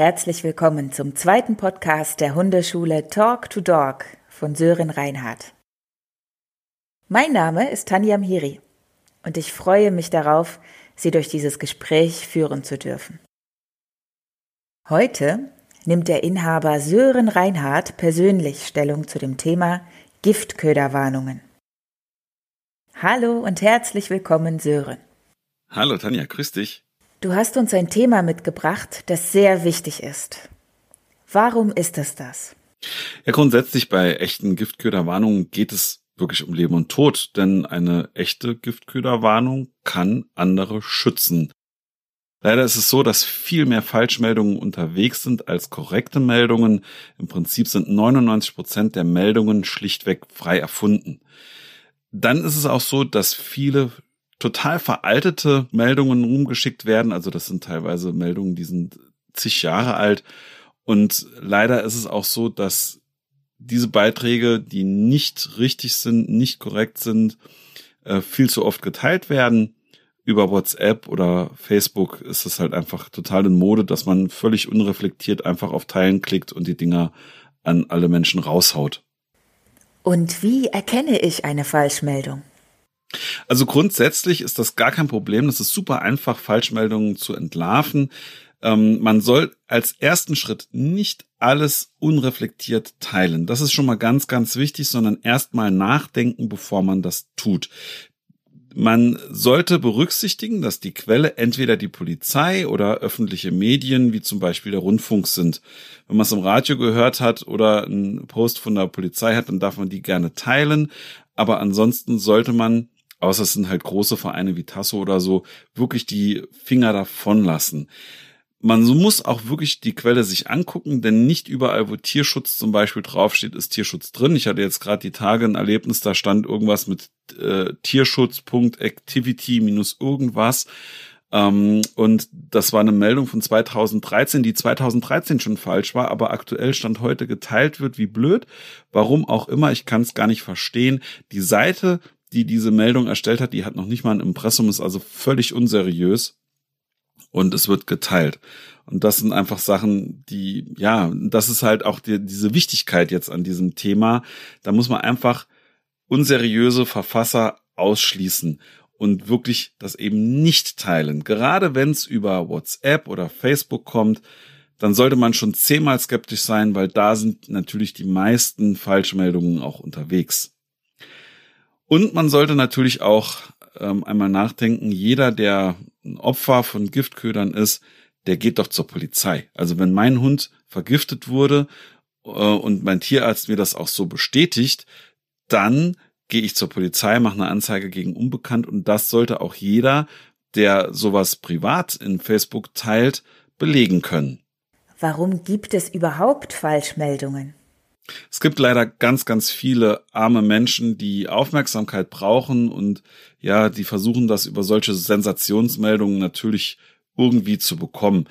Herzlich willkommen zum zweiten Podcast der Hundeschule Talk to Dog von Sören Reinhardt. Mein Name ist Tanja Mhiri und ich freue mich darauf, Sie durch dieses Gespräch führen zu dürfen. Heute nimmt der Inhaber Sören Reinhardt persönlich Stellung zu dem Thema Giftköderwarnungen. Hallo und herzlich willkommen, Sören. Hallo Tanja, grüß dich. Du hast uns ein Thema mitgebracht, das sehr wichtig ist. Warum ist es das? Ja, grundsätzlich bei echten Giftköderwarnungen geht es wirklich um Leben und Tod, denn eine echte Giftköderwarnung kann andere schützen. Leider ist es so, dass viel mehr Falschmeldungen unterwegs sind als korrekte Meldungen. Im Prinzip sind 99 Prozent der Meldungen schlichtweg frei erfunden. Dann ist es auch so, dass viele total veraltete Meldungen rumgeschickt werden. Also das sind teilweise Meldungen, die sind zig Jahre alt. Und leider ist es auch so, dass diese Beiträge, die nicht richtig sind, nicht korrekt sind, äh, viel zu oft geteilt werden. Über WhatsApp oder Facebook ist es halt einfach total in Mode, dass man völlig unreflektiert einfach auf Teilen klickt und die Dinger an alle Menschen raushaut. Und wie erkenne ich eine Falschmeldung? Also grundsätzlich ist das gar kein Problem. Das ist super einfach, Falschmeldungen zu entlarven. Ähm, man soll als ersten Schritt nicht alles unreflektiert teilen. Das ist schon mal ganz, ganz wichtig, sondern erstmal nachdenken, bevor man das tut. Man sollte berücksichtigen, dass die Quelle entweder die Polizei oder öffentliche Medien, wie zum Beispiel der Rundfunk sind. Wenn man es im Radio gehört hat oder einen Post von der Polizei hat, dann darf man die gerne teilen. Aber ansonsten sollte man außer es sind halt große Vereine wie Tasso oder so, wirklich die Finger davon lassen. Man muss auch wirklich die Quelle sich angucken, denn nicht überall, wo Tierschutz zum Beispiel draufsteht, ist Tierschutz drin. Ich hatte jetzt gerade die Tage ein Erlebnis, da stand irgendwas mit äh, Tierschutz.activity minus irgendwas. Ähm, und das war eine Meldung von 2013, die 2013 schon falsch war, aber aktuell stand heute geteilt wird, wie blöd. Warum auch immer, ich kann es gar nicht verstehen. Die Seite die diese Meldung erstellt hat, die hat noch nicht mal ein Impressum, ist also völlig unseriös und es wird geteilt. Und das sind einfach Sachen, die, ja, das ist halt auch die, diese Wichtigkeit jetzt an diesem Thema. Da muss man einfach unseriöse Verfasser ausschließen und wirklich das eben nicht teilen. Gerade wenn es über WhatsApp oder Facebook kommt, dann sollte man schon zehnmal skeptisch sein, weil da sind natürlich die meisten Falschmeldungen auch unterwegs. Und man sollte natürlich auch ähm, einmal nachdenken, jeder, der ein Opfer von Giftködern ist, der geht doch zur Polizei. Also wenn mein Hund vergiftet wurde äh, und mein Tierarzt mir das auch so bestätigt, dann gehe ich zur Polizei, mache eine Anzeige gegen Unbekannt und das sollte auch jeder, der sowas privat in Facebook teilt, belegen können. Warum gibt es überhaupt Falschmeldungen? Es gibt leider ganz, ganz viele arme Menschen, die Aufmerksamkeit brauchen und ja, die versuchen das über solche Sensationsmeldungen natürlich irgendwie zu bekommen.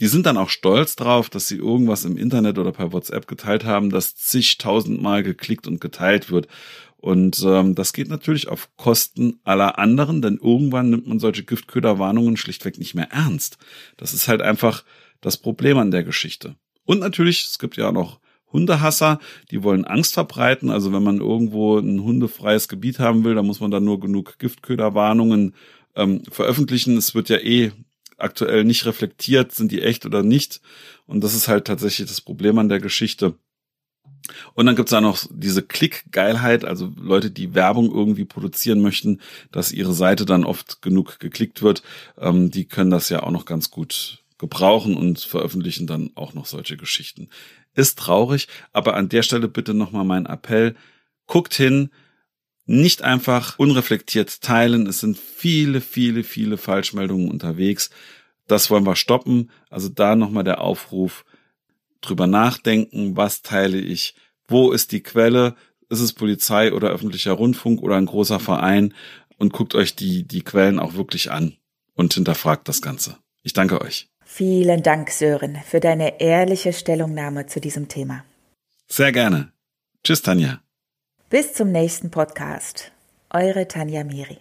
Die sind dann auch stolz drauf, dass sie irgendwas im Internet oder per WhatsApp geteilt haben, das zigtausendmal geklickt und geteilt wird. Und ähm, das geht natürlich auf Kosten aller anderen, denn irgendwann nimmt man solche Giftköderwarnungen schlichtweg nicht mehr ernst. Das ist halt einfach das Problem an der Geschichte. Und natürlich, es gibt ja noch Hundehasser, die wollen Angst verbreiten. Also wenn man irgendwo ein hundefreies Gebiet haben will, dann muss man da nur genug Giftköderwarnungen ähm, veröffentlichen. Es wird ja eh aktuell nicht reflektiert, sind die echt oder nicht. Und das ist halt tatsächlich das Problem an der Geschichte. Und dann gibt's da noch diese Klickgeilheit, also Leute, die Werbung irgendwie produzieren möchten, dass ihre Seite dann oft genug geklickt wird. Ähm, die können das ja auch noch ganz gut gebrauchen und veröffentlichen dann auch noch solche Geschichten. Ist traurig, aber an der Stelle bitte nochmal mein Appell. Guckt hin, nicht einfach unreflektiert teilen. Es sind viele, viele, viele Falschmeldungen unterwegs. Das wollen wir stoppen. Also da nochmal der Aufruf, drüber nachdenken, was teile ich, wo ist die Quelle, ist es Polizei oder öffentlicher Rundfunk oder ein großer Verein und guckt euch die, die Quellen auch wirklich an und hinterfragt das Ganze. Ich danke euch. Vielen Dank, Sören, für deine ehrliche Stellungnahme zu diesem Thema. Sehr gerne. Tschüss, Tanja. Bis zum nächsten Podcast. Eure Tanja Miri.